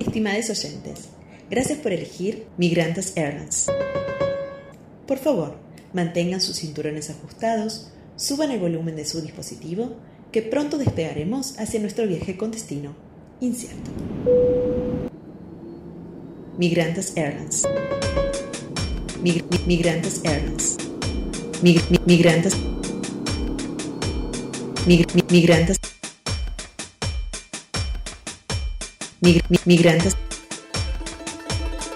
Estimados oyentes, gracias por elegir Migrantes Airlines. Por favor, mantengan sus cinturones ajustados, suban el volumen de su dispositivo, que pronto despegaremos hacia nuestro viaje con destino incierto. Migrantes Airlines. Mig- mi- migrantes Airlines. Mig- mi- migrantes. Mig- mi- migrantes. Mig- mi- migrantes.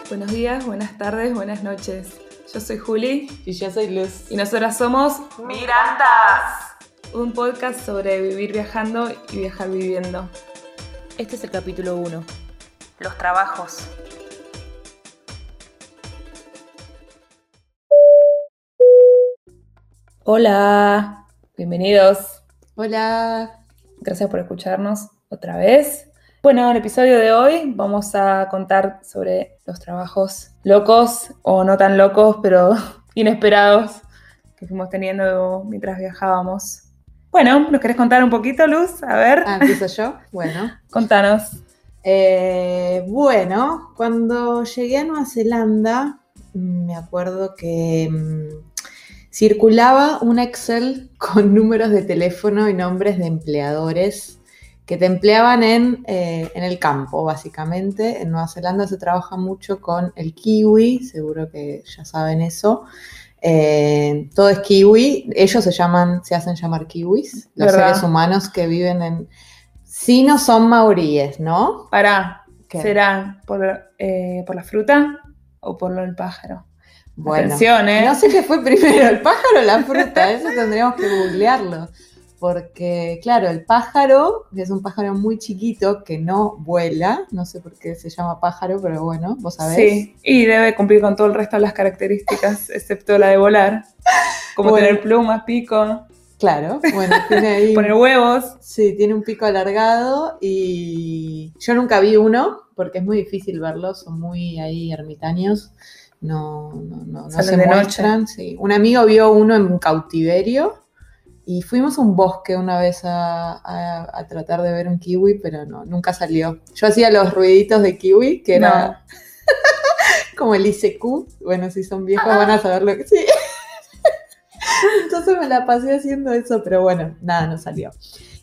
Buenos días, buenas tardes, buenas noches. Yo soy Juli Y yo soy Luz. y nosotras somos Migrantas, un podcast sobre vivir viajando y viajar viviendo. Este es el capítulo 1. Los trabajos. Hola, bienvenidos. Hola. Gracias por escucharnos otra vez. Bueno, en el episodio de hoy vamos a contar sobre los trabajos locos o no tan locos, pero inesperados que fuimos teniendo mientras viajábamos. Bueno, ¿nos querés contar un poquito, Luz? A ver, Ah, empiezo yo. Bueno. contanos. Eh, bueno, cuando llegué a Nueva Zelanda, me acuerdo que mm, circulaba un Excel con números de teléfono y nombres de empleadores que te empleaban en, eh, en el campo, básicamente. En Nueva Zelanda se trabaja mucho con el kiwi, seguro que ya saben eso. Eh, todo es kiwi. Ellos se llaman, se hacen llamar kiwis, los ¿Verdad? seres humanos que viven en. Sí, no son maoríes, ¿no? Pará, ¿Qué? ¿será por, eh, por la fruta o por lo del pájaro? Bueno, Atención, ¿eh? no sé qué fue primero, el pájaro o la fruta, eso tendríamos que googlearlo. Porque, claro, el pájaro, que es un pájaro muy chiquito que no vuela, no sé por qué se llama pájaro, pero bueno, vos sabés. Sí, y debe cumplir con todo el resto de las características, excepto la de volar. Como Bueno. tener plumas, pico, Claro, bueno, tiene ahí. poner huevos. Sí, tiene un pico alargado y yo nunca vi uno porque es muy difícil verlos, son muy ahí ermitaños, no, no, no, no se muestran. sí. Un amigo vio uno en cautiverio y fuimos a un bosque una vez a, a- a tratar de ver un kiwi, pero no, nunca salió. Yo hacía los ruiditos de kiwi, que era como el ICQ, bueno, si son viejos van a saber lo que sí. Entonces me la pasé haciendo eso, pero bueno, nada, no salió.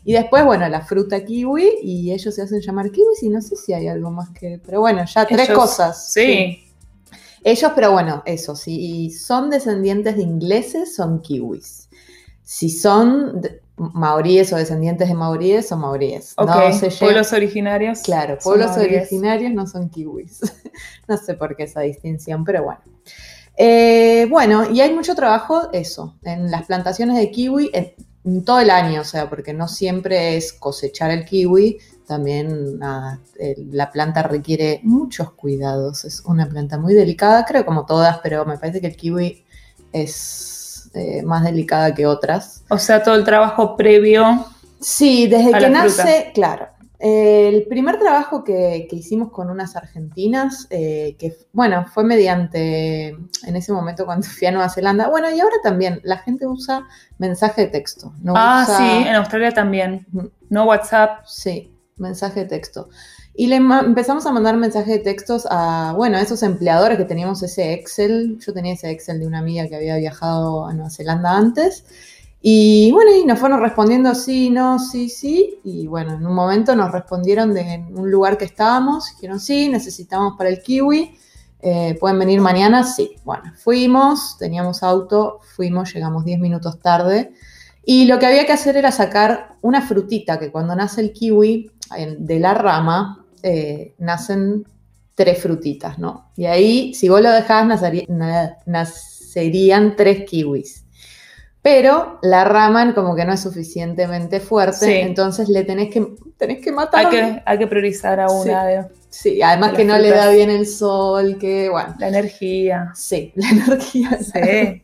Y después, bueno, la fruta kiwi y ellos se hacen llamar kiwis y no sé si hay algo más que... Pero bueno, ya tres Ellos- cosas. Sí, Ellos, pero bueno, eso, si son descendientes de ingleses, son kiwis. Si son maoríes o descendientes de maoríes, son maoríes. No se Pueblos originarios. Claro, pueblos maoríes. originarios no son kiwis. no sé por qué esa distinción, pero bueno. Eh, bueno, y hay mucho trabajo, eso, en las plantaciones de kiwi en, en todo el año, o sea, porque no siempre es cosechar el kiwi, también nada, la planta requiere muchos cuidados, es una planta muy delicada, creo como todas, pero me parece que el kiwi es eh, más delicada que otras. O sea, todo el trabajo previo. Sí, desde A que la nace, claro. El primer trabajo que, que hicimos con unas argentinas, eh, que bueno, fue mediante, en ese momento cuando fui a Nueva Zelanda, bueno, y ahora también, la gente usa mensaje de texto. No ah, usa- sí, en Australia también. No WhatsApp. Sí, mensaje de texto. Y le empezamos a mandar mensajes de textos a, bueno, esos empleadores que teníamos ese Excel. Yo tenía ese Excel de una amiga que había viajado a Nueva Zelanda antes. Y bueno, y nos fueron respondiendo sí, no, sí, sí. Y bueno, en un momento nos respondieron de un lugar que estábamos. Dijeron sí, necesitamos para el kiwi. eh, ¿Pueden venir mañana? Sí. Bueno, fuimos, teníamos auto, fuimos, llegamos 10 minutos tarde. Y lo que había que hacer era sacar una frutita que cuando nace el kiwi, de la rama, eh, nacen tres frutitas, ¿no? Y ahí, si vos lo dejás, nacería- na- nacerían tres kiwis. Pero la rama como que no es suficientemente fuerte, Sí. entonces le tenés que, tenés que matar. Hay que, hay que priorizar a una de Sí, además de que no le da bien el sol, que bueno. la energía. Sí, la energía. Sí.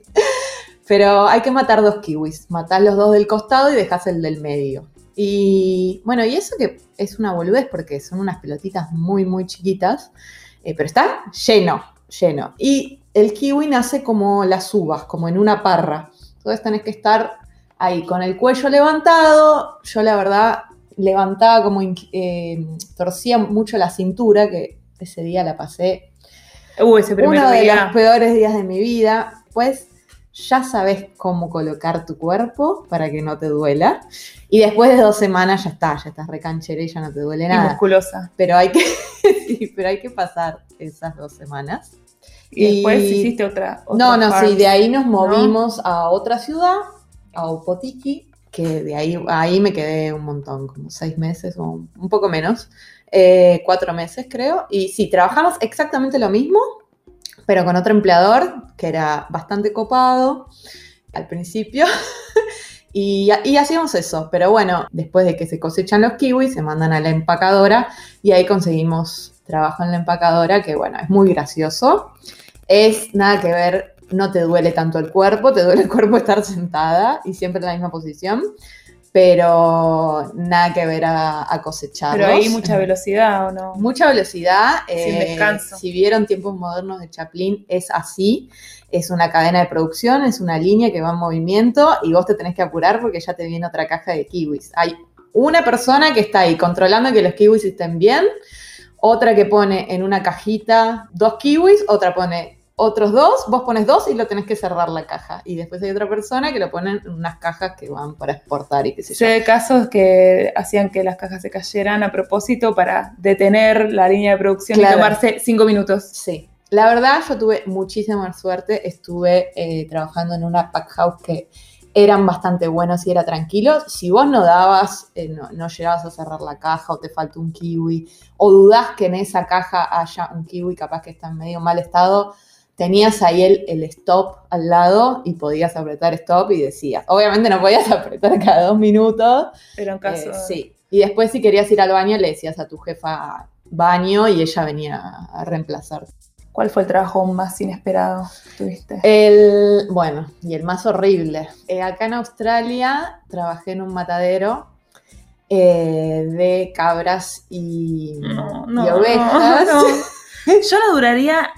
Pero hay que matar dos kiwis. Matás los dos del costado y dejás el del medio. Y bueno, y eso que es una boludez porque son unas pelotitas muy, muy chiquitas, eh, pero está lleno, lleno. Y el kiwi nace como las uvas, como en una parra. Entonces tenés que estar ahí con el cuello levantado. Yo la verdad levantaba como, eh, torcía mucho la cintura, que ese día la pasé Uh, ese primer uno de día. los peores días de mi vida, pues ya sabes cómo colocar tu cuerpo para que no te duela. Y después de dos semanas ya está, ya estás recanchera y ya no te duele y nada. musculosa. Pero hay que, sí, pero hay que pasar esas dos semanas. Y, después Y- hiciste otra. No, otra no, farm. sí, de ahí nos movimos a otra ciudad, a Opotiki, que de ahí, ahí me quedé un montón, como seis meses o un un poco menos, eh, cuatro meses creo. Y sí, trabajamos exactamente lo mismo, pero con otro empleador que era bastante copado al principio. Y, y hacíamos eso, pero bueno, después de que se cosechan los kiwis, se mandan a la empacadora y ahí conseguimos trabajo en la empacadora, que bueno, es muy gracioso. Es nada que ver, no te duele tanto el cuerpo, te duele el cuerpo estar sentada y siempre en la misma posición, pero nada que ver a, a cosechar. Pero ahí mucha velocidad, ¿o no? Mucha velocidad. Sin eh, descanso. Si vieron tiempos modernos de Chaplin, es así. Es una cadena de producción, es una línea que va en movimiento y vos te tenés que apurar porque ya te viene otra caja de kiwis. Hay una persona que está ahí controlando que los kiwis estén bien, otra que pone en una cajita dos kiwis, otra pone otros dos, vos pones dos y lo tenés que cerrar la caja. Y después hay otra persona que lo pone en unas cajas que van para exportar y qué sé yo. Sé de casos que hacían que las cajas se cayeran a propósito para detener la línea de producción Claro. y tomarse cinco minutos. Sí. La verdad, yo tuve muchísima suerte. Estuve eh, trabajando en una pack house que eran bastante buenos y era tranquilo. Si vos no dabas, eh, no, no llegabas a cerrar la caja o te falta un kiwi, o dudás que en esa caja haya un kiwi capaz que está en medio mal estado, tenías ahí el, el stop al lado y podías apretar stop y decías. Obviamente no podías apretar cada dos minutos, Pero en caso. eh, sí. Y después si querías ir al baño le decías a tu jefa baño y ella venía a reemplazarte. ¿Cuál fue el trabajo más inesperado que tuviste? El, bueno, y el más horrible. Eh, acá en Australia trabajé en un matadero eh, de cabras y, No, y no, ovejas. no. Yo no duraría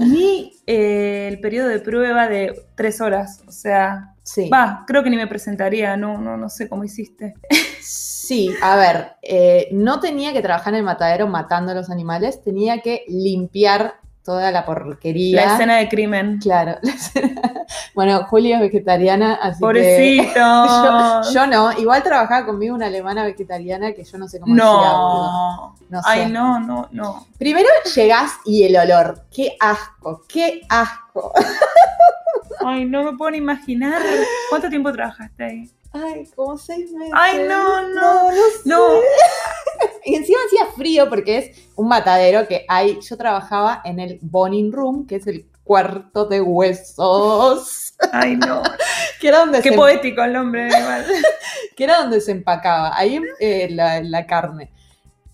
ni eh, el periodo de prueba de tres horas. O sea, Sí. va, creo que ni me presentaría. No, no, no sé cómo hiciste. Sí, a ver, eh, no tenía que trabajar en el matadero matando a los animales, tenía que limpiar toda la porquería. La escena de crimen. Claro. bueno, Julia es vegetariana, así que... Pobrecito. Yo, yo no, igual trabajaba conmigo una alemana vegetariana que yo no sé cómo hacía. boludo. no. No sé. Ay, no, no, no. Primero llegás y el olor. ¡Qué asco! ¡Qué asco! Ay, no me puedo ni imaginar. ¿Cuánto tiempo trabajaste ahí? Ay, como seis meses. Ay, no, no, no, sé. No. Y encima hacía frío porque es un matadero que hay. Yo trabajaba en el boning room, que es el cuarto de huesos. Ay, no. Que era donde, Qué se, poético el nombre. que era donde se empacaba. Ahí eh, la, la carne.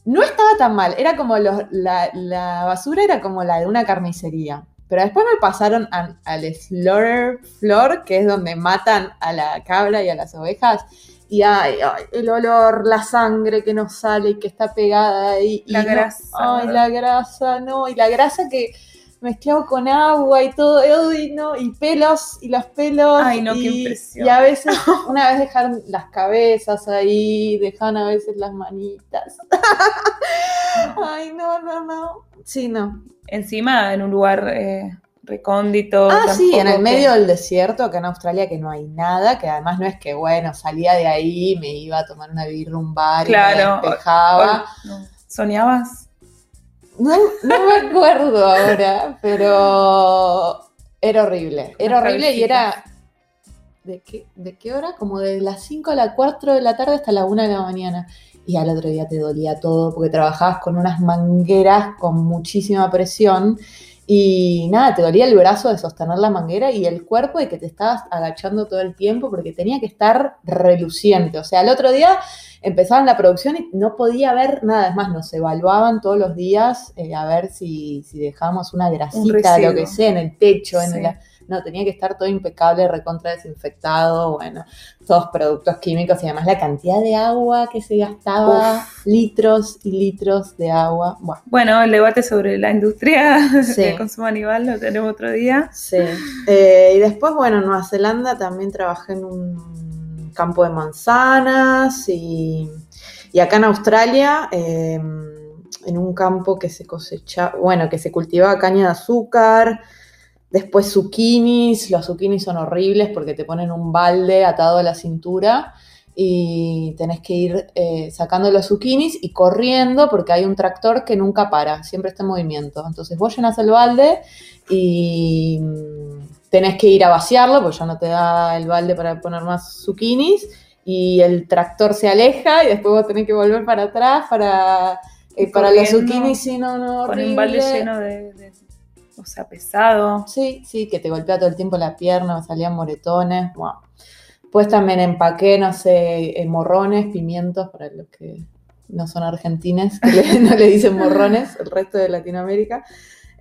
No estaba tan mal. Era como los- la, la basura era como la de una carnicería. Pero después me pasaron a- al slaughter floor, que es donde matan a la cabra y a las ovejas. Y ay, ay, el olor, la sangre que nos sale y que está pegada ahí. y La no- grasa, ay, ¿verdad? la grasa, no. Y la grasa que mezclado con agua y todo, y, no, y pelos, y los pelos. Ay, no, qué y, impresión. Y a veces, una vez dejaron las cabezas ahí, dejaron a veces las manitas. Ay, no, no, no. Sí, no. Encima en un lugar eh, recóndito. Ah, sí, en el medio del desierto, acá en Australia, que no hay nada, que además no es que, bueno, salía de ahí, me iba a tomar una birra, un bar, y me despejaba. No. ¿Soñabas? No, no me acuerdo ahora, pero era horrible. Era horrible y era. ¿De qué, ¿De qué hora? Como de las 5 a las 4 de la tarde hasta la 1 de la mañana. Y al otro día te dolía todo porque trabajabas con unas mangueras con muchísima presión. Y nada, te dolía el brazo de sostener la manguera y el cuerpo de que te estabas agachando todo el tiempo porque tenía que estar reluciente. O sea, el otro día empezaban la producción y no podía ver nada. Es más, nos evaluaban todos los días eh, a ver si, si dejábamos una grasita, lo que sea, en el techo. En el- no, tenía que estar todo impecable, recontra desinfectado, bueno, todos productos químicos y además la cantidad de agua que se gastaba, litros y litros de agua. Bueno, Bueno, el debate sobre la industria Sí. de consumo animal lo tenemos otro día. Sí. Eh, y después, bueno, en Nueva Zelanda también trabajé en un campo de manzanas y Y acá en Australia, eh, en un campo que se cosecha, bueno, que se cultivaba caña de azúcar, después zucchinis, los zucchinis son horribles porque te ponen un balde atado a la cintura y tenés que ir eh, sacando los zucchinis y corriendo porque hay un tractor que nunca para, siempre está en movimiento. Entonces vos llenas el balde y mm, tenés que ir a vaciarlo porque ya no te da el balde para poner más zucchinis y el tractor se aleja y después vos tenés que volver para atrás para, eh, para los zucchinis, sí, no, no, Con un balde horrible. lleno de, de- O sea, pesado. Sí, sí, que te golpea todo el tiempo la pierna, salían moretones. Wow. Pues también empaqué, no sé, eh, morrones, pimientos, para los que no son argentines, que no le dicen morrones, el resto de Latinoamérica.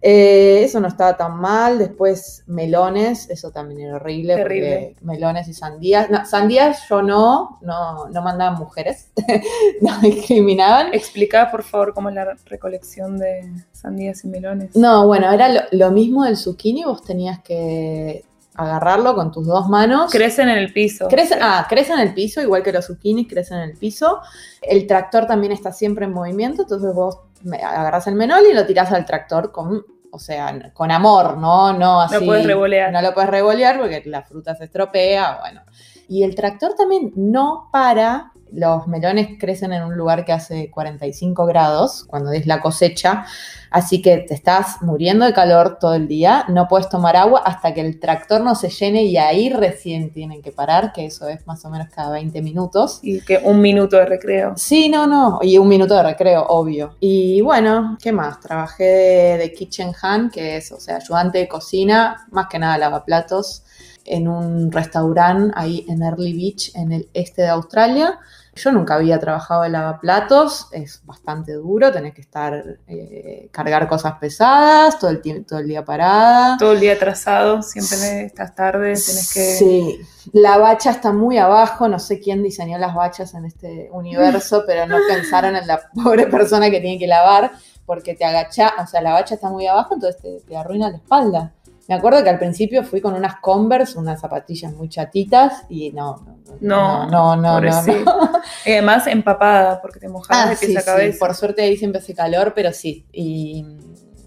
Eh, eso no estaba tan mal. Después melones, eso también era horrible. Terrible. Melones y sandías. No, sandías yo no, no, no mandaban mujeres, no discriminaban. Explica, por favor, cómo es la recolección de sandías y melones. No, bueno, era lo, lo mismo del zucchini, vos tenías que agarrarlo con tus dos manos. Crecen en el piso. Crecen, ah, crecen en el piso, igual que los zucchinis crecen en el piso. El tractor también está siempre en movimiento, entonces vos agarrás el menol y lo tirás al tractor con, o sea, con amor, ¿no? No así. No puedes revolear. No lo puedes revolear porque la fruta se estropea, bueno. Y el tractor también no para. Los melones crecen en un lugar que hace 45 grados cuando es la cosecha, así que te estás muriendo de calor todo el día, no puedes tomar agua hasta que el tractor no se llene y ahí recién tienen que parar, que eso es más o menos cada 20 minutos. Y que un minuto de recreo. Sí, no, no, y un minuto de recreo, obvio. Y bueno, ¿qué más? Trabajé de, de kitchen hand, que es, o sea, ayudante de cocina, más que nada lavaplatos, en un restaurante ahí en Early Beach, en el este de Australia. Yo nunca había trabajado de lavaplatos, es bastante duro, tenés que estar, eh, cargar cosas pesadas, todo el, todo el día parada. Todo el día atrasado, siempre estás tarde, tienes que... Sí, la bacha está muy abajo, no sé quién diseñó las bachas en este universo, pero no pensaron en la pobre persona que tiene que lavar, porque te agacha, o sea, la bacha está muy abajo, entonces te, te arruina la espalda. Me acuerdo que al principio fui con unas Converse, unas zapatillas muy chatitas, y no, no, no, no, no, no, pobrecito. no. Y además empapada, porque te mojabas Ah, de pies sí, a sí, cabeza. por suerte ahí siempre hace calor, pero sí. Y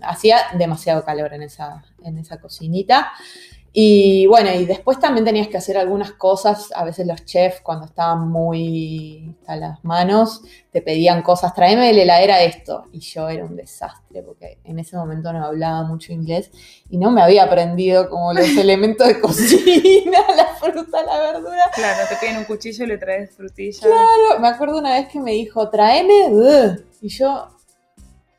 hacía demasiado calor en esa, en esa cocinita. Y bueno, y después también tenías que hacer algunas cosas. A veces los chefs, cuando estaban muy a las manos, te pedían cosas, tráeme de la heladera esto. Y yo era un desastre, porque en ese momento no hablaba mucho inglés y no me había aprendido como los elementos de cocina, la fruta, la verdura. Claro, te piden un cuchillo y le traes frutilla. Claro, me acuerdo una vez que me dijo, tráeme, ugh". y yo,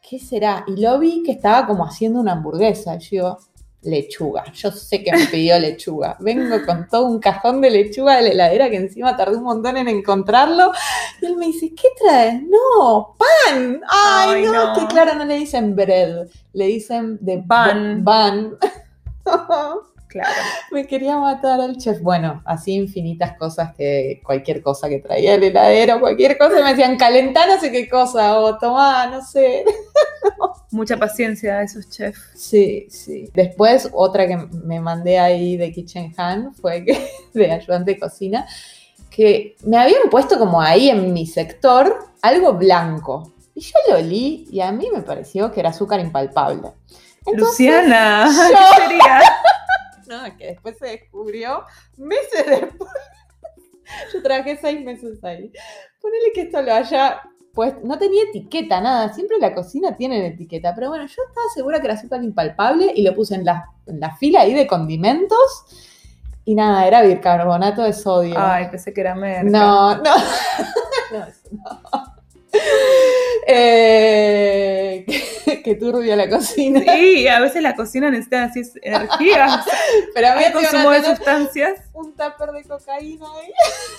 ¿qué será? Y lo vi que estaba como haciendo una hamburguesa. Y yo lechuga, yo sé que me pidió lechuga. Vengo con todo un cajón de lechuga de la heladera que encima tardé un montón en encontrarlo. Y él me dice, ¿qué traes? No, pan. Ay, Ay, no, no. que claro, no le dicen bread, le dicen de Bun. Ban. Claro. Me quería matar al chef. Bueno, así infinitas cosas que cualquier cosa que traía el heladero, cualquier cosa, me decían calentar no sé qué cosa, o tomá, no sé. Mucha paciencia a esos chefs. Sí, sí. Después, otra que me mandé ahí de Kitchen Hand fue que, de ayudante de cocina, que me habían puesto como ahí en mi sector algo blanco. Y yo lo olí y a mí me pareció que era azúcar impalpable. Entonces, Luciana, yo- ¿qué sería? No, que después se descubrió meses después. Yo trabajé seis meses ahí. Ponele que esto lo haya pues no tenía etiqueta, nada. Siempre la cocina tiene etiqueta. Pero bueno, yo estaba segura que era azúcar impalpable y lo puse en la, en la fila ahí de condimentos. Y nada, era bicarbonato de sodio. Ay, pensé que era merca. No, no. no, eso no. Eh, qué turbia la cocina. Sí, a veces la cocina necesita así energías. Pero a mí consumo de sustancias. un tupper de cocaína ahí.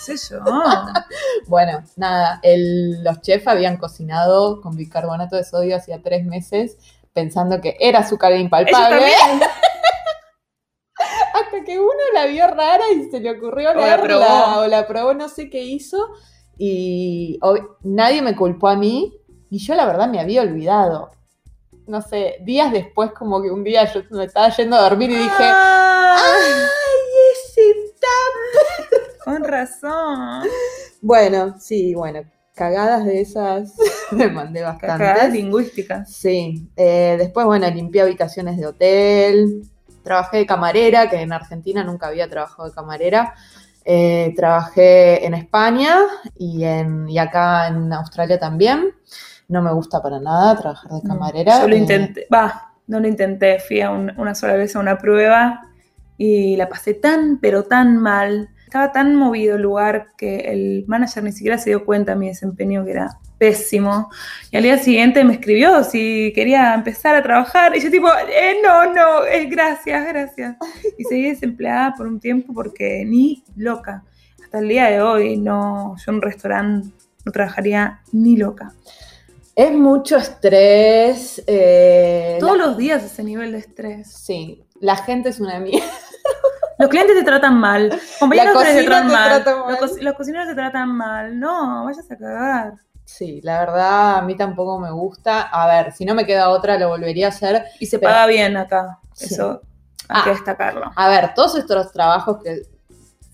¿Qué sé yo? Bueno, nada, el- los chefs habían cocinado con bicarbonato de sodio hacía tres meses pensando que era azúcar impalpable. Hasta que uno la vio rara y se le ocurrió O la probó. o la probó, no sé qué hizo. Y ob- nadie me culpó a mí. Y yo la verdad me había olvidado. No sé, días después como que un día yo me estaba yendo a dormir y dije, Ay, ¡ay, ese tupper! con razón. Bueno, sí, bueno, cagadas de esas me mandé Cagadas bastantes. lingüísticas. Sí, eh, después, bueno, limpié habitaciones de hotel, trabajé de camarera, que en Argentina nunca había trabajado de camarera. Eh, trabajé en España y, en, y acá en Australia también. No me gusta para nada trabajar de camarera. Yo lo Eh, intenté, va, no lo intenté, fui a un- una sola vez a una prueba y la pasé tan, pero tan mal. Estaba tan movido el lugar que el manager ni siquiera se dio cuenta de mi desempeño, que era pésimo. Y al día siguiente me escribió si quería empezar a trabajar. Y yo tipo, eh, no, no, eh, gracias, gracias. Y seguí desempleada por un tiempo porque ni loca. Hasta el día de hoy, no, yo en un restaurante no trabajaría ni loca. Es mucho estrés. eh, Todos la- los días ese nivel de estrés. Sí, la gente es una mierda. Los clientes te tratan mal, compañeros te tratan te mal, Los, mal. co- los cocineros te tratan mal. No, vayas a cagar. Sí, la verdad a mí tampoco me gusta. A ver, si no me queda otra, lo volvería a hacer. Y se Pero- paga bien acá. Sí. Eso hay que Ah. destacarlo. A ver, todos estos trabajos que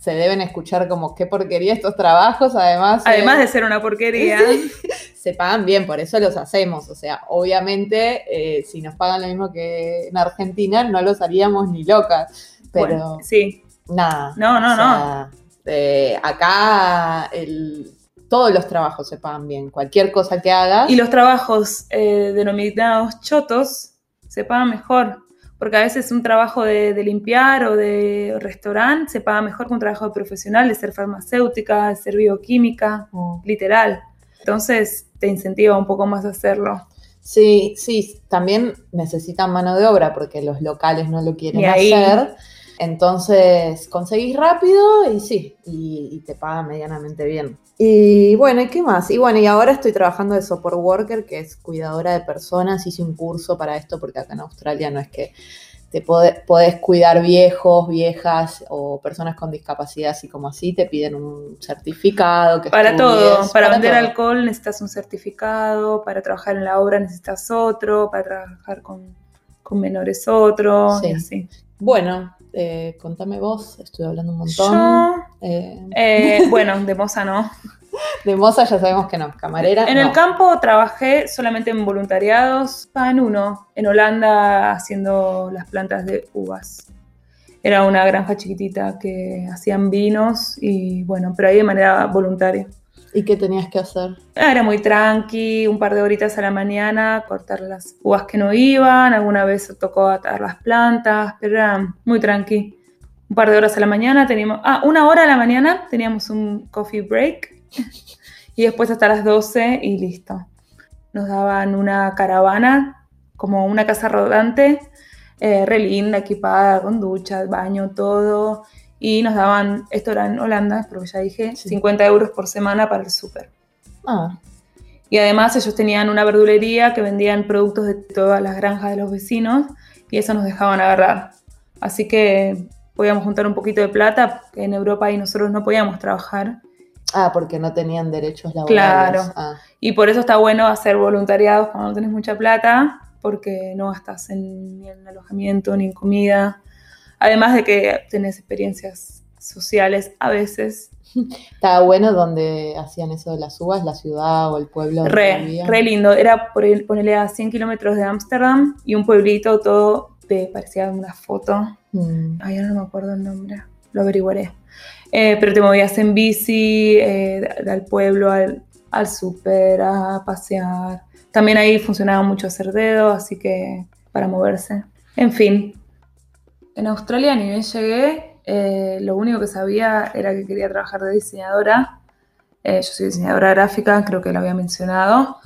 se deben escuchar como qué porquería estos trabajos, además. eh, Además de ser una porquería. se pagan bien, por eso los hacemos. O sea, obviamente, eh, si nos pagan lo mismo que en Argentina, no los haríamos ni locas. Pero Bueno, sí. nada. No, no, o sea, eh, acá el- todos los trabajos se pagan bien. Cualquier cosa que hagas. Y los trabajos eh, denominados chotos se pagan mejor. Porque a veces un trabajo de, de limpiar o de restaurante se paga mejor que un trabajo de profesional, de ser farmacéutica, de ser bioquímica, Mm. literal. Entonces te incentiva un poco más a hacerlo. Sí, sí, también necesitan mano de obra porque los locales no lo quieren hacer. Entonces conseguís rápido y sí, y, y te pagan medianamente bien. Y bueno, ¿y qué más? Y bueno, y ahora estoy trabajando de support worker, que es cuidadora de personas. Hice un curso para esto porque acá en Australia no es que te pode- podés cuidar viejos, viejas o personas con discapacidad, así como así, te piden un certificado. Que Para todo, para, vender todo. alcohol necesitas un certificado, para trabajar en la obra necesitas otro, para trabajar con, con menores otro, y Sí. así. Bueno, eh, contame vos, estuve hablando un montón. Yo, Eh, eh, bueno, de moza no. de moza ya sabemos que no, camarera. En no. el campo trabajé solamente en voluntariados, en uno, en Holanda haciendo las plantas de uvas. Era una granja chiquitita que hacían vinos y bueno, pero ahí de manera voluntaria. ¿Y qué tenías que hacer? Ah, Era muy tranqui, un par de horitas a la mañana, cortar las uvas que no iban, alguna vez tocó atar las plantas, pero era muy tranqui. Un par de horas a la mañana teníamos, ah, una hora a la mañana teníamos un coffee break y después hasta las 12 y listo. Nos daban una caravana, como una casa rodante, eh, re linda, equipada, con ducha, baño, todo. Y nos daban, esto era en Holanda, pero ya dije, Sí. 50 euros por semana para el súper. Ah, Y además ellos tenían una verdulería que vendían productos de todas las granjas de los vecinos y eso nos dejaban agarrar. Así que podíamos juntar un poquito de plata, que en Europa y nosotros no podíamos trabajar. ah, porque no tenían derechos laborales. Claro. Ah, Y por eso está bueno hacer voluntariados cuando no tenés mucha plata, porque no gastas en, ni en alojamiento ni en comida. Además de que tenés experiencias sociales a veces. Estaba bueno donde hacían eso de las uvas, la ciudad o el pueblo. Re, re lindo. Era por el- ponerle a 100 kilómetros de Ámsterdam y un pueblito todo de, parecía una foto. Mm. Ay, ahora no me acuerdo el nombre. Lo averiguaré. Eh, pero te movías en bici, eh, del pueblo al, al súper, a pasear. También ahí funcionaba mucho hacer dedo, así que para moverse. En fin. En Australia ni bien llegué, eh, lo único que sabía era que quería trabajar de diseñadora. Eh, yo soy diseñadora gráfica, creo que lo había mencionado.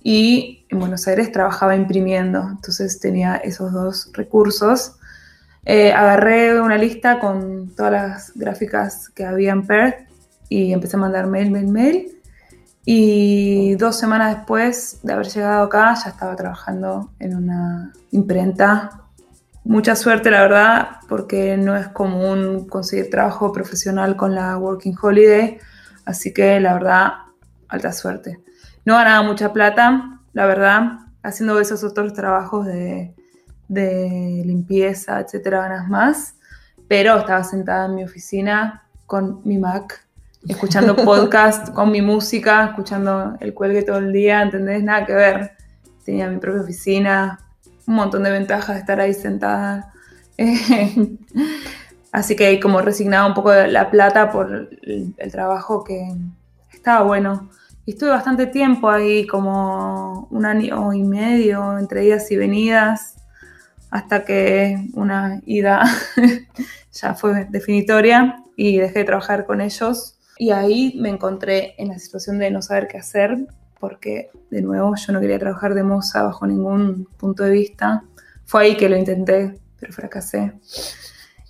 Y en Buenos Aires trabajaba imprimiendo, entonces tenía esos dos recursos. Eh, agarré una lista con todas las gráficas que había en Perth y empecé a mandar mail, mail, mail. Y dos semanas después de haber llegado acá ya estaba trabajando en una imprenta. Mucha suerte, la verdad, porque no es común conseguir trabajo profesional con la Working Holiday. Así que, la verdad, alta suerte. No ganaba mucha plata, la verdad, haciendo esos otros trabajos de, de limpieza, etcétera, ganas más. Pero estaba sentada en mi oficina con mi Mac escuchando podcast con mi música, escuchando el cuelgue todo el día, ¿entendés? Nada que ver. Tenía mi propia oficina, un montón de ventajas de estar ahí sentada. Así que como resignaba un poco la plata por el, trabajo que estaba bueno. Estuve bastante tiempo ahí, como un año y medio, entre idas y venidas, hasta que una ida ya fue definitoria y dejé de trabajar con ellos. Y ahí me encontré en la situación de no saber qué hacer, porque de nuevo yo no quería trabajar de moza bajo ningún punto de vista. Fue ahí que lo intenté, pero fracasé.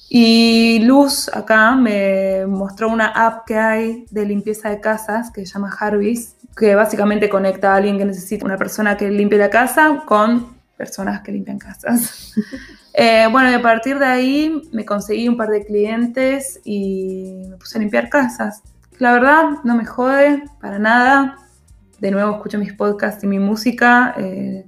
Y Luz acá me mostró una app que hay de limpieza de casas que se llama Harvis, que básicamente conecta a alguien que necesita una persona que limpie la casa con personas que limpian casas. eh, bueno, y a partir de ahí me conseguí un par de clientes y me puse a limpiar casas. La verdad, no me jode para nada. De nuevo escucho mis podcasts y mi música. Eh,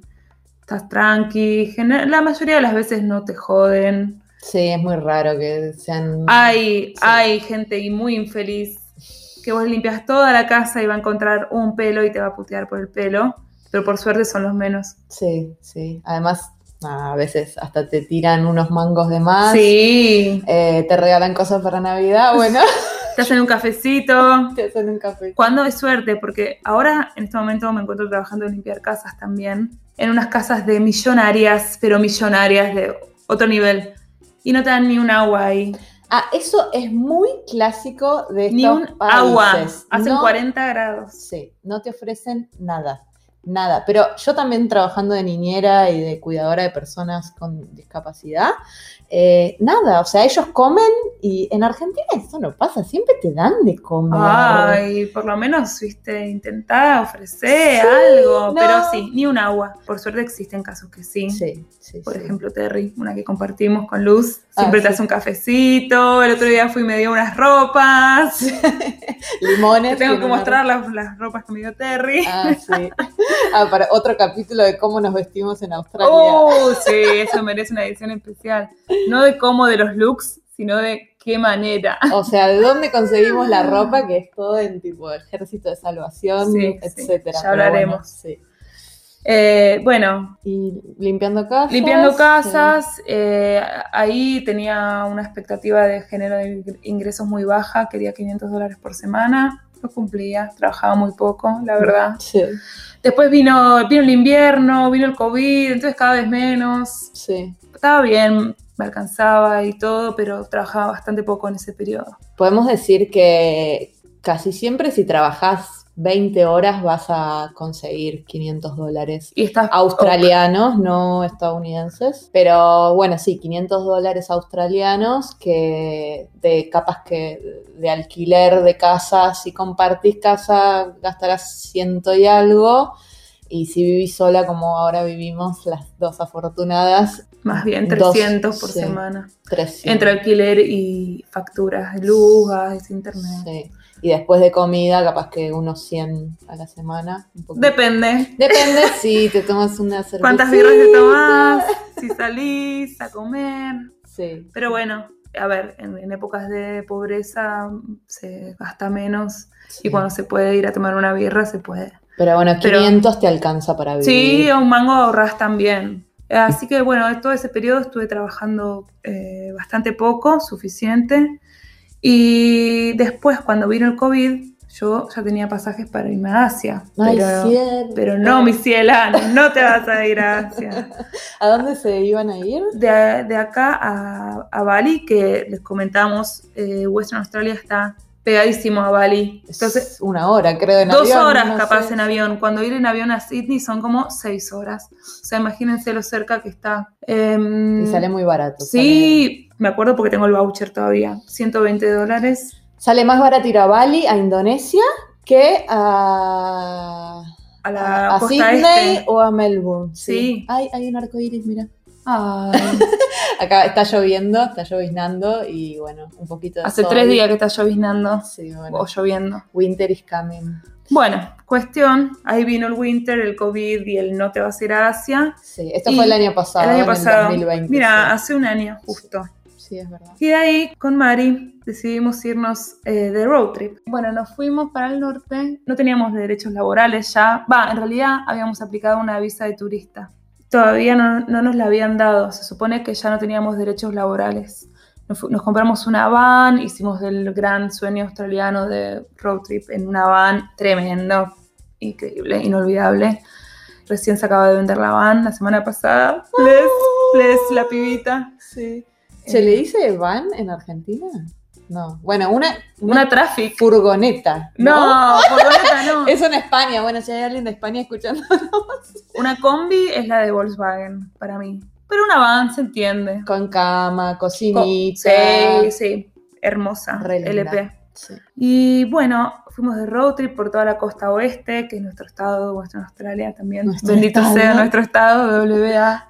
estás tranqui. La mayoría de las veces no te joden. Sí, es muy raro que sean... Hay, sí. hay gente muy infeliz que vos limpias toda la casa y va a encontrar un pelo y te va a putear por el pelo, pero por suerte son los menos. Sí, sí. Además, a veces hasta te tiran unos mangos de más. Sí. Eh, te regalan cosas para Navidad, bueno. te hacen un cafecito. Te hacen un café. Cuando es suerte, porque ahora en este momento me encuentro trabajando en limpiar casas también, en unas casas de millonarias, pero millonarias de otro nivel y no te dan ni un agua ahí. Ah, eso es muy clásico de estos Ni un países. agua. Hacen No- 40 grados. Sí, no te ofrecen nada, nada. Pero yo también trabajando de niñera y de cuidadora de personas con discapacidad, eh, nada, o sea, ellos comen y en Argentina eso no pasa, siempre te dan de comer. Ay, por lo menos, viste, intentá, ofrecer Sí, algo. no. Pero sí, ni un agua. Por suerte existen casos que sí. Sí, sí, Por sí. ejemplo, Terry, una que compartimos con Luz, siempre Ah, te sí. hace un cafecito. El otro día fui y me dio unas ropas. Limones. Te tengo que mostrar las, las ropas que me dio Terry. Ah, sí. Ah, para otro capítulo de cómo nos vestimos en Australia. Oh, sí, eso merece una edición especial. No de cómo de los looks, sino de qué manera. O sea, ¿de dónde conseguimos la ropa? Que es todo en tipo ejército de salvación, Sí, sí, etcétera. ya bueno, hablaremos. sí. Eh, bueno, Y limpiando casas. limpiando sí. casas, eh, ahí tenía una expectativa de género de ingresos muy baja, quería 500 dólares por semana, lo cumplía, trabajaba muy poco, la verdad. Sí, Después vino, vino el invierno, vino el COVID, entonces cada vez menos. sí. Estaba bien, me alcanzaba y todo, pero trabajaba bastante poco en ese periodo. Podemos decir que casi siempre si trabajas 20 horas vas a conseguir 500 dólares. Y estás Australianos, no estadounidenses. Pero bueno, sí, 500 dólares australianos que de capas que de alquiler de casa, si compartís casa gastarás ciento y algo. Y si vivís sola como ahora vivimos las dos afortunadas, más bien Dos, 300 por sí. semana. 300. Entre alquiler y facturas de luz, gas, internet. Sí. Y después de comida, capaz que unos 100 a la semana. un. Depende. Depende si te tomas una cerveza. ¿Cuántas birras te tomás? Si salís a comer. Sí. Pero bueno, a ver, en, en épocas de pobreza se gasta menos y sí. cuando se puede ir a tomar una birra se puede. Pero bueno, Pero- 500 te alcanza para vivir. Sí, a un mango ahorras también. Así que bueno, en todo ese periodo estuve trabajando eh, bastante poco, suficiente. Y después, cuando vino el COVID, yo ya tenía pasajes para irme a Asia. Ay, pero, no, mi ciela, no te vas a ir a Asia. ¿A dónde se iban a ir? De, de acá a, a Bali, que les comentamos, eh, Western Australia está pegadísimo a Bali. Entonces, Es una hora, creo, en Dos avión, horas no capaz sé. en avión. Cuando ir en avión a Sydney son como seis horas. O sea, imagínense lo cerca que está. Em, Y sale muy barato. Sí, me acuerdo porque tengo el voucher todavía. 120 dólares. Sale, más barato ir a Bali, a Indonesia, que a, A la a Sydney este. o a Melbourne. Sí. Ay, hay un arco iris, mira. Acá está lloviendo, está lloviznando y bueno, un poquito de hace sol. tres días que está lloviznando. Sí, bueno. O lloviendo. Winter is coming. Bueno, cuestión. Ahí vino el winter, el COVID y el no te vas a ir a Asia. Sí, esto Y fue el año pasado. el año en pasado. 2020. Mira, sí. hace un año justo. Sí, es verdad. Y de ahí, con Mari, decidimos irnos eh, de road trip. Bueno, nos fuimos para el norte, no teníamos derechos laborales ya. Va, en realidad habíamos aplicado una visa de turista. Todavía no, no nos la habían dado, se supone que ya no teníamos derechos laborales. Nos, nos compramos una van, hicimos el gran sueño australiano de road trip en una van tremendo, increíble, inolvidable. Recién se acaba de vender la van la semana pasada. Les, les, la pibita. Sí. ¿Se Eh, le dice van en Argentina? No. Bueno, una, una, Una traffic. furgoneta. No, furgoneta no. Eso en España. Bueno, si hay alguien de España escuchando. Una combi es la de Volkswagen para mí. Pero una van se entiende. Con cama, Co- cocinita. Sí, sí. Hermosa. LP. Sí. Y bueno, fuimos de road trip por toda la costa oeste, que es nuestro estado, nuestra Australia también. Nuestro Bendito estado. sea nuestro estado, WA.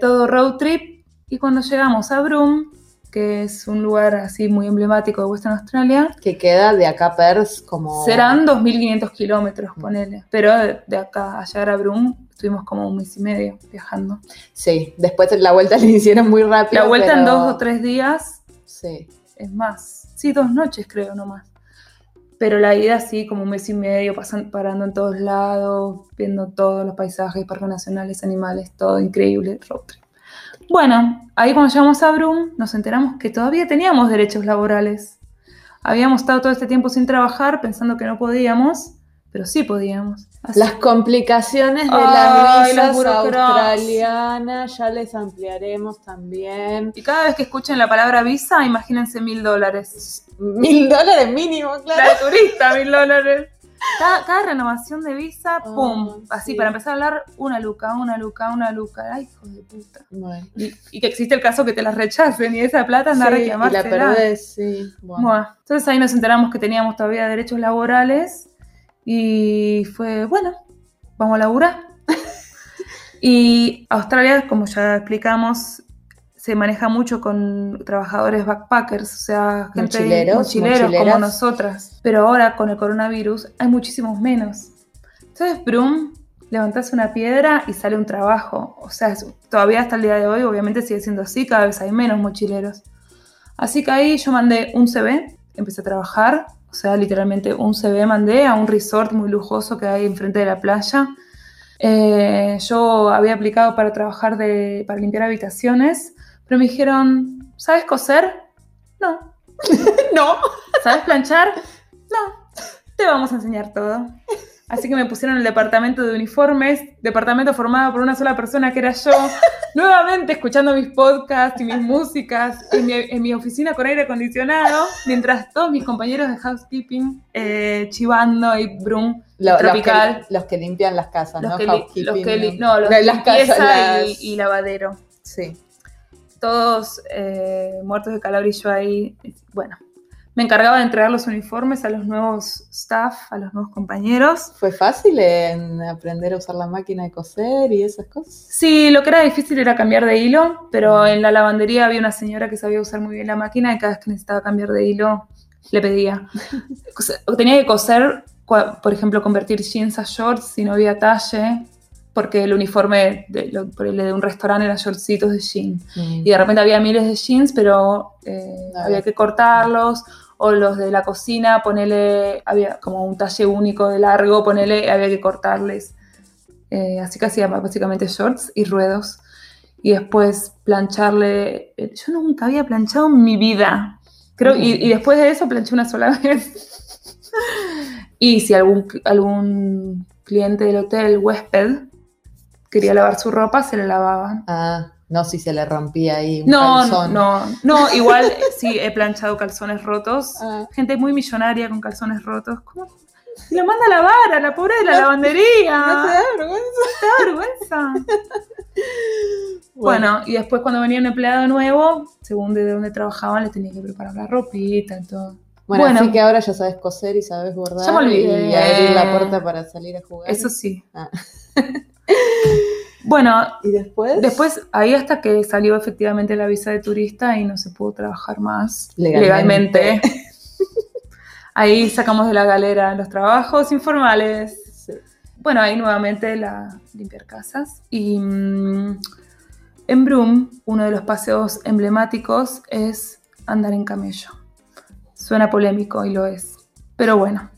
Todo road trip. Y cuando llegamos a Broome, que es un lugar así muy emblemático de Western Australia, Que queda de acá a Perth como. serán 2.500 kilómetros, ponele. Pero de, acá a llegar a Broome estuvimos como un mes y medio viajando. Sí, después la vuelta la hicieron muy rápido. La vuelta en pero- dos o tres días Sí. es más. Sí, dos noches creo nomás. Pero la ida sí, como un mes y medio, pasan, parando en todos lados, viendo todos los paisajes, parques nacionales, animales, todo increíble, road trip. Bueno, ahí cuando llegamos a Broome nos enteramos que todavía teníamos derechos laborales. Habíamos estado todo este tiempo sin trabajar pensando que no podíamos, pero sí podíamos. Así- Las complicaciones de Ay, las visas australianas ya les ampliaremos también. Y cada vez que escuchen la palabra visa, imagínense mil dólares. Mil dólares mínimo, claro. La turista, mil dólares. Cada, cada renovación de visa, pum. Ah, así, sí. para empezar a hablar, una luca, una luca, una luca. Ay, hijo de puta. Bueno. Y, y que existe el caso que te las rechacen y esa plata anda a Sí, y la reclamársela. perdés, sí. Bueno. Bueno, entonces ahí nos enteramos que teníamos todavía derechos laborales y fue, bueno, vamos a laburar. y Australia, como ya explicamos, se maneja mucho con trabajadores backpackers, o sea, gente Mochileros, mochileros como nosotras. Pero ahora con el coronavirus hay muchísimos menos. Entonces, Brum, levantás una piedra y sale un trabajo. O sea, todavía hasta el día de hoy, obviamente sigue siendo así, cada vez hay menos mochileros. Así que ahí yo mandé un CV, empecé a trabajar, o sea, literalmente un CV mandé a un resort muy lujoso que hay enfrente de la playa. Eh, yo había aplicado para trabajar de, para limpiar habitaciones, pero me dijeron, ¿sabes coser? No. No. ¿Sabes planchar? No. Te vamos a enseñar todo. Así que me pusieron en el departamento de uniformes, departamento formado por una sola persona que era yo, nuevamente escuchando mis podcasts y mis músicas en mi, en mi oficina con aire acondicionado, mientras todos mis compañeros de housekeeping eh, chivando y brum, Lo- los, Tropical. que, los que limpian las casas, los ¿no? que, li- Housekeeping, los que li- ¿no? no, los de las casas, las- y, y lavadero. Sí. Todos eh, muertos de calor y yo ahí, bueno. Me encargaba de entregar los uniformes a los nuevos staff, a los nuevos compañeros. ¿Fue fácil en aprender a usar la máquina de coser y esas cosas? Sí, lo que era difícil era cambiar de hilo, pero en la lavandería había una señora que sabía usar muy bien la máquina y cada vez que necesitaba cambiar de hilo le pedía. Tenía que coser, por ejemplo, convertir jeans a shorts si no había talle, porque el uniforme de, lo- de un restaurante era shortcitos de jean. Mm. Y de repente había miles de jeans, pero eh, había que cortarlos. O los de la cocina, ponele, había como un talle único de largo, ponele, había que cortarles. Eh, así que hacía básicamente shorts y ruedos. Y después plancharle. eh, Yo nunca había planchado en mi vida. Creo, y, y después de eso planché una sola vez. y si algún, algún cliente del hotel, huésped, quería lavar su ropa, se la lavaban. Ah, no, si se le rompía ahí un No, calzón. no, no, igual sí he planchado calzones rotos. Ah. Gente muy millonaria con calzones rotos. ¿Cómo? Manda a lavar a la pobre de la lavandería. ¿No te da vergüenza? ¿Te da vergüenza? Bueno, y después cuando venía un empleado nuevo, según de dónde trabajaban, le tenía que preparar la ropita y todo. Bueno, Bueno. así que ahora ya sabes coser y sabes bordar Ya me olvidé. y abrir la puerta para salir a jugar. Eso sí. Ah. Bueno, ¿Y después? después ahí hasta que salió efectivamente la visa de turista y no se pudo trabajar más Legalmente. legalmente. Ahí sacamos de la galera los trabajos informales. Sí. Bueno, ahí nuevamente la limpiar casas. Y mm, En Broome, uno de los paseos emblemáticos es andar en camello. Suena polémico y lo es. Pero bueno,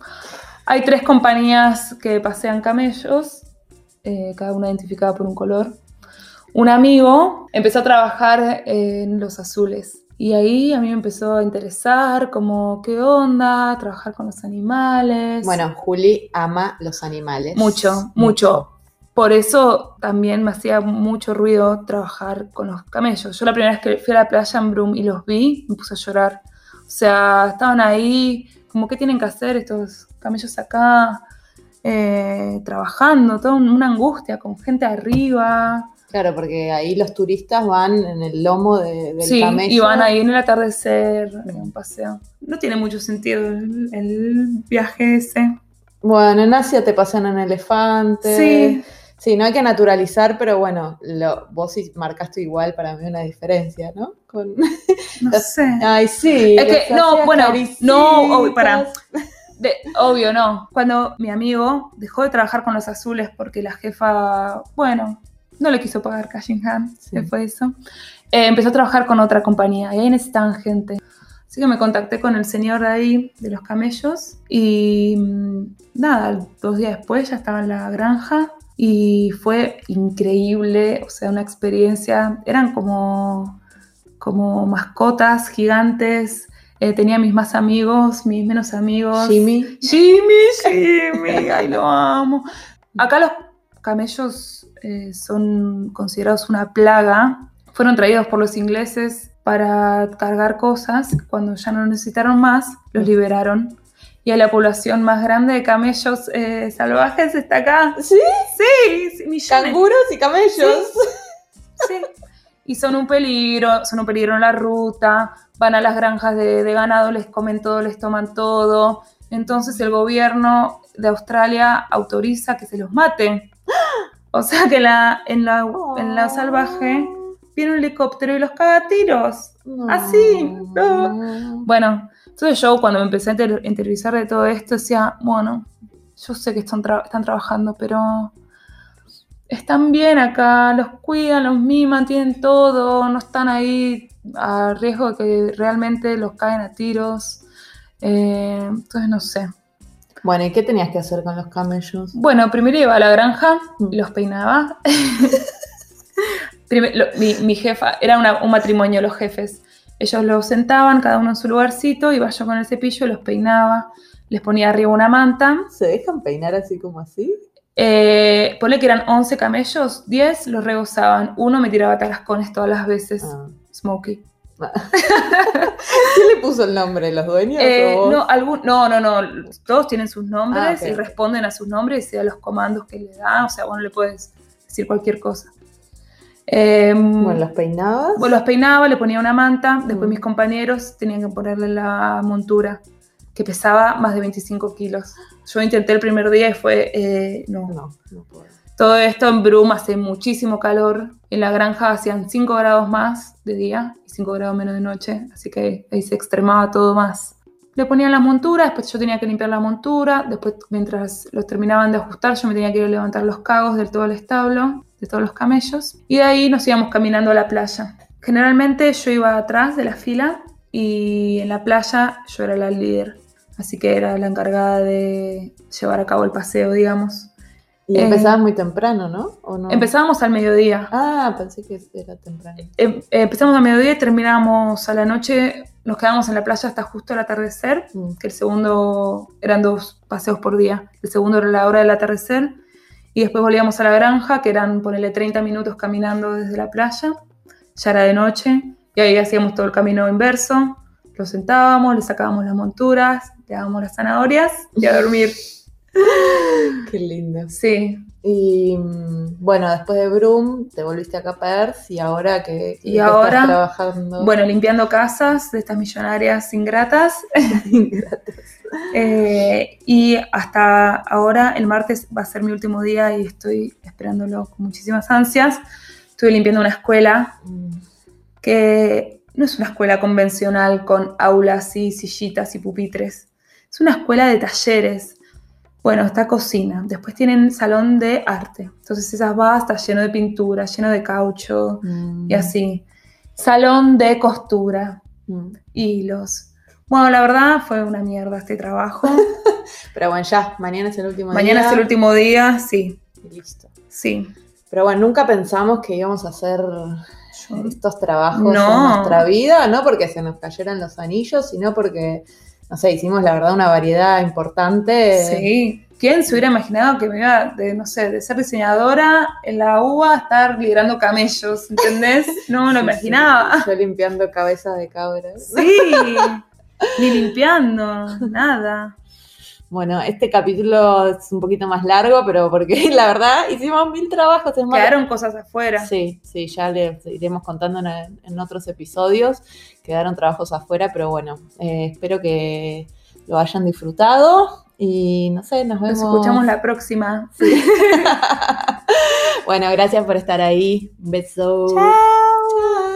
hay tres compañías que pasean camellos, eh, cada una identificada por un color. Un amigo empezó a trabajar en los azules y ahí a mí me empezó a interesar como qué onda, trabajar con los animales. Bueno, Juli ama los animales. Mucho, mucho. Por eso también me hacía mucho ruido trabajar con los camellos. Yo la primera vez que fui a la playa en Broome y los vi, me puse a llorar. O sea, estaban ahí, como qué tienen que hacer estos camellos acá, eh, trabajando, toda una angustia, con gente arriba. Claro, porque ahí los turistas van en el lomo de, del Sí, camello. y van ahí en el atardecer, en un paseo. No tiene mucho sentido el, el viaje ese. Bueno, en Asia te pasan en elefantes. Sí. Sí, no hay que naturalizar, pero bueno, lo, vos sí marcaste igual para mí una diferencia, ¿no? Con... No sé. Ay, sí. Es que, les no, bueno, caricitas. no, obvio, pará. De- obvio, no. Cuando mi amigo dejó de trabajar con los azules porque la jefa, bueno, no le quiso pagar cash in hand, Sí. que fue eso, eh, empezó a trabajar con otra compañía y ahí necesitaban gente. Así que me contacté con el señor de ahí, de los camellos, y mm, nada, dos días después ya estaba en la granja y fue increíble, o sea, una experiencia, eran como, como mascotas gigantes, eh, tenía mis más amigos, mis menos amigos. Jimmy. Jimmy, Jimmy, ay, lo amo. Acá los camellos eh, son considerados una plaga. Fueron traídos por los ingleses para cargar cosas. Cuando ya no necesitaron más, los liberaron. Y la población más grande de camellos eh, salvajes está acá. ¿Sí? Sí, sí, millones. Canguros y camellos. Sí. Y son un peligro, son un peligro en la ruta, van a las granjas de, de ganado, les comen todo, les toman todo. Entonces el gobierno de Australia autoriza que se los maten. O sea que la, en, la, en la salvaje viene un helicóptero y los caga a tiros. Así, no. Bueno, entonces yo cuando me empecé a inter- interiorizar de todo esto decía, bueno, yo sé que están, tra- están trabajando, pero están bien acá, los cuidan, los miman, tienen todo, no están ahí a riesgo de que realmente los caen a tiros. Eh, entonces no sé. Bueno, ¿y qué tenías que hacer con los camellos? Bueno, primero iba a la granja Mm. los peinaba. Primer- lo- mi, mi jefa, era una- un matrimonio los jefes. Ellos los sentaban, cada uno en su lugarcito, iba yo con el cepillo, los peinaba, les ponía arriba una manta. ¿Se dejan peinar así como así? Eh, ponle que eran 11 camellos, 10 los regozaban, uno me tiraba talascones todas las veces. Ah. Smokey. ¿Quién le puso el nombre? ¿Los dueños Eh, o vos? no, algún, no, no, no, todos tienen sus nombres Ah, y responden a sus nombres y a los comandos que le da, o sea, vos no le puedes decir cualquier cosa. Eh, Bueno, los peinabas. Bueno, los peinaba, le ponía una manta, después Mm. mis compañeros tenían que ponerle la montura, que pesaba más de 25 kilos. Yo intenté el primer día y fue, eh, no. No, no puedo. Todo esto en Broome hace muchísimo calor. En la granja hacían 5 grados más de día y 5 grados menos de noche, así que ahí se extremaba todo más. Le ponían la montura, después yo tenía que limpiar la montura, después mientras los terminaban de ajustar yo me tenía que ir a levantar los cagos del todo el establo, de todos los camellos, y de ahí nos íbamos caminando a la playa. Generalmente yo iba atrás de la fila y en la playa yo era la líder, así que era la encargada de llevar a cabo el paseo, digamos. Y Eh, empezabas muy temprano, ¿no? ¿O no? Empezábamos al mediodía. Ah, pensé que era temprano. Em- eh, empezamos a mediodía y terminábamos a la noche. Nos quedamos en la playa hasta justo el atardecer, Mm. que el segundo eran dos paseos por día. El segundo era la hora del atardecer y después volvíamos a la granja, que eran, ponele 30 minutos caminando desde la playa. Ya era de noche y ahí hacíamos todo el camino inverso. Lo sentábamos, le sacábamos las monturas, le dábamos las zanahorias y a dormir. Qué lindo. Sí, Y mm, bueno, después de Broome te volviste acá a Perth y ahora que, Y ahora, estás trabajando. bueno, limpiando casas de estas millonarias ingratas. Eh, y hasta ahora, el martes va a ser mi último día y estoy esperándolo con muchísimas ansias. Estuve limpiando una escuela Mm, que no es una escuela convencional con aulas y sillitas y pupitres. Es una escuela de talleres. Bueno, está cocina. Después tienen salón de arte. Entonces esas vas, está lleno de pintura, lleno de caucho Mm, y así. Salón de costura, mm. hilos. Bueno, la verdad fue una mierda este trabajo. Pero bueno, ya, mañana es el último Mañana día. es el último día, sí, y listo. sí. Pero bueno, nunca pensamos que íbamos a hacer estos trabajos No. en nuestra vida, no porque se nos cayeran los anillos, sino porque, no sé, hicimos la verdad una variedad importante. Sí. ¿Quién se hubiera imaginado que me iba de, no sé, de ser diseñadora en la UBA a estar liderando camellos? ¿Entendés? No me lo Sí, imaginaba. sí. Yo limpiando cabezas de cabras. Sí. Ni limpiando, nada. Bueno, este capítulo es un poquito más largo, pero porque la verdad hicimos mil trabajos. Es Quedaron cosas afuera. Sí, sí, ya les iremos contando en, en otros episodios. Quedaron trabajos afuera, pero bueno, eh, espero que lo hayan disfrutado y no sé, nos Nos vemos. escuchamos la próxima. bueno, gracias por estar ahí. Un beso. Chao.